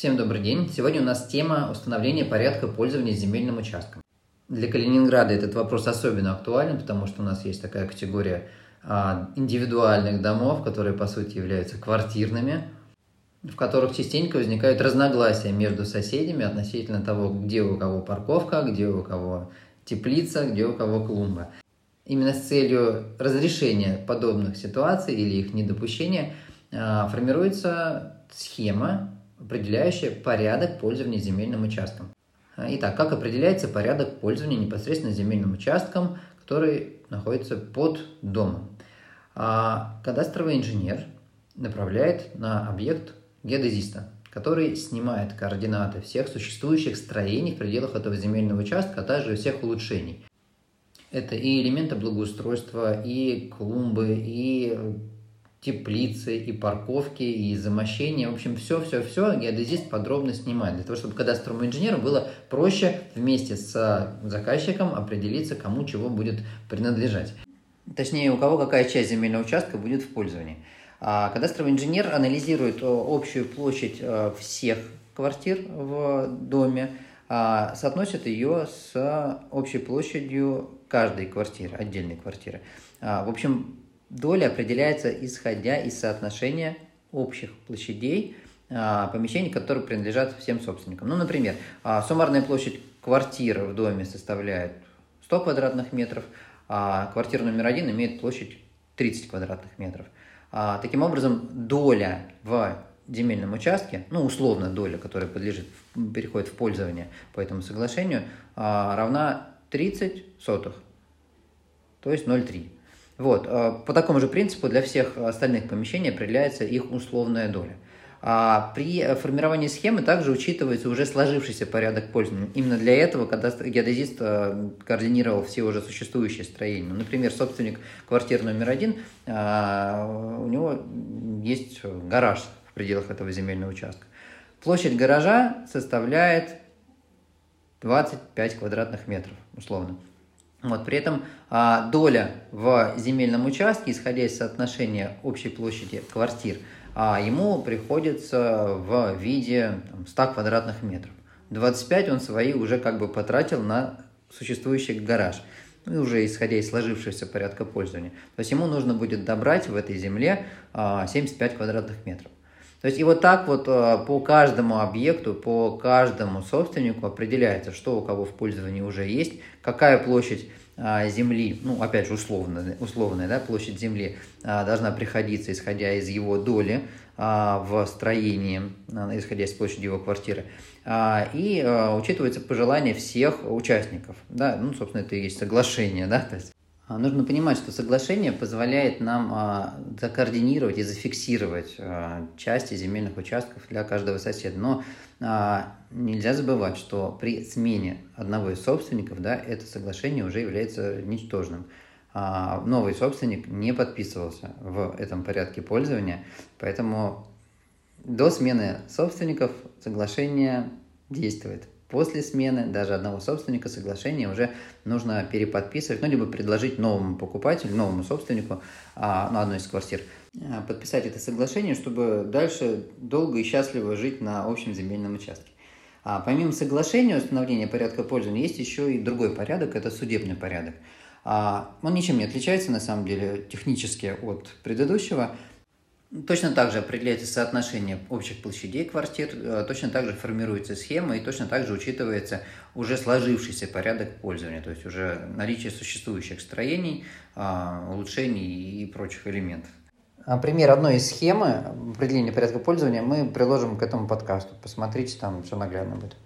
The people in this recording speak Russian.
Всем добрый день. Сегодня у нас тема установления порядка пользования земельным участком. Для Калининграда этот вопрос особенно актуален, потому что у нас есть такая категория а, индивидуальных домов, которые по сути являются квартирными, в которых частенько возникают разногласия между соседями относительно того, где у кого парковка, где у кого теплица, где у кого клумба. Именно с целью разрешения подобных ситуаций или их недопущения а, формируется схема, определяющая порядок пользования земельным участком. Итак, как определяется порядок пользования непосредственно земельным участком, который находится под домом? А кадастровый инженер направляет на объект геодезиста, который снимает координаты всех существующих строений в пределах этого земельного участка, а также всех улучшений. Это и элементы благоустройства, и клумбы, и теплицы, и парковки, и замощения. В общем, все-все-все геодезист подробно снимает, для того, чтобы кадастровому инженеру было проще вместе с заказчиком определиться, кому чего будет принадлежать. Точнее, у кого какая часть земельного участка будет в пользовании. А кадастровый инженер анализирует общую площадь э, всех квартир в доме, а соотносит ее с общей площадью каждой квартиры, отдельной квартиры. А, в общем, доля определяется исходя из соотношения общих площадей а, помещений, которые принадлежат всем собственникам. Ну, например, а, суммарная площадь квартиры в доме составляет 100 квадратных метров, а квартира номер один имеет площадь 30 квадратных метров. Таким образом, доля в земельном участке, ну, условно доля, которая подлежит, переходит в пользование по этому соглашению, равна 30 сотых, то есть 0,3. Вот. Э, по такому же принципу для всех остальных помещений определяется их условная доля. А при формировании схемы также учитывается уже сложившийся порядок пользования. Именно для этого, когда геодезист э, координировал все уже существующие строения. Например, собственник квартиры номер один, э, у него есть гараж в пределах этого земельного участка. Площадь гаража составляет 25 квадратных метров, условно. Вот, при этом а, доля в земельном участке, исходя из соотношения общей площади квартир, а, ему приходится в виде там, 100 квадратных метров. 25 он свои уже как бы потратил на существующий гараж, ну и уже исходя из сложившегося порядка пользования. То есть ему нужно будет добрать в этой земле а, 75 квадратных метров. То есть и вот так вот а, по каждому объекту, по каждому собственнику определяется, что у кого в пользовании уже есть, какая площадь а, земли, ну, опять же, условно, условная да, площадь земли а, должна приходиться, исходя из его доли в строении, исходя из площади его квартиры, и учитывается пожелание всех участников. Да, ну, собственно, это и есть соглашение, да, то есть нужно понимать, что соглашение позволяет нам а, закоординировать и зафиксировать а, части земельных участков для каждого соседа. Но нельзя забывать, что при смене одного из собственников да, это соглашение уже является ничтожным. Новый собственник не подписывался в этом порядке пользования, поэтому до смены собственников соглашение действует. После смены даже одного собственника соглашение уже нужно переподписывать, ну, либо предложить новому покупателю, новому собственнику а, на одной из квартир а, подписать это соглашение, чтобы дальше долго и счастливо жить на общем земельном участке. А помимо соглашения установления порядка пользования, есть еще и другой порядок, это судебный порядок. А, он ничем не отличается, на самом деле, технически от предыдущего. Точно так же определяется соотношение общих площадей квартир, э, точно так же формируется схема и точно так же учитывается уже сложившийся порядок пользования, то есть уже наличие существующих строений, а, улучшений и прочих элементов. А пример одной из схемы определения порядка пользования мы приложим к этому подкасту. Посмотрите, там все наглядно будет.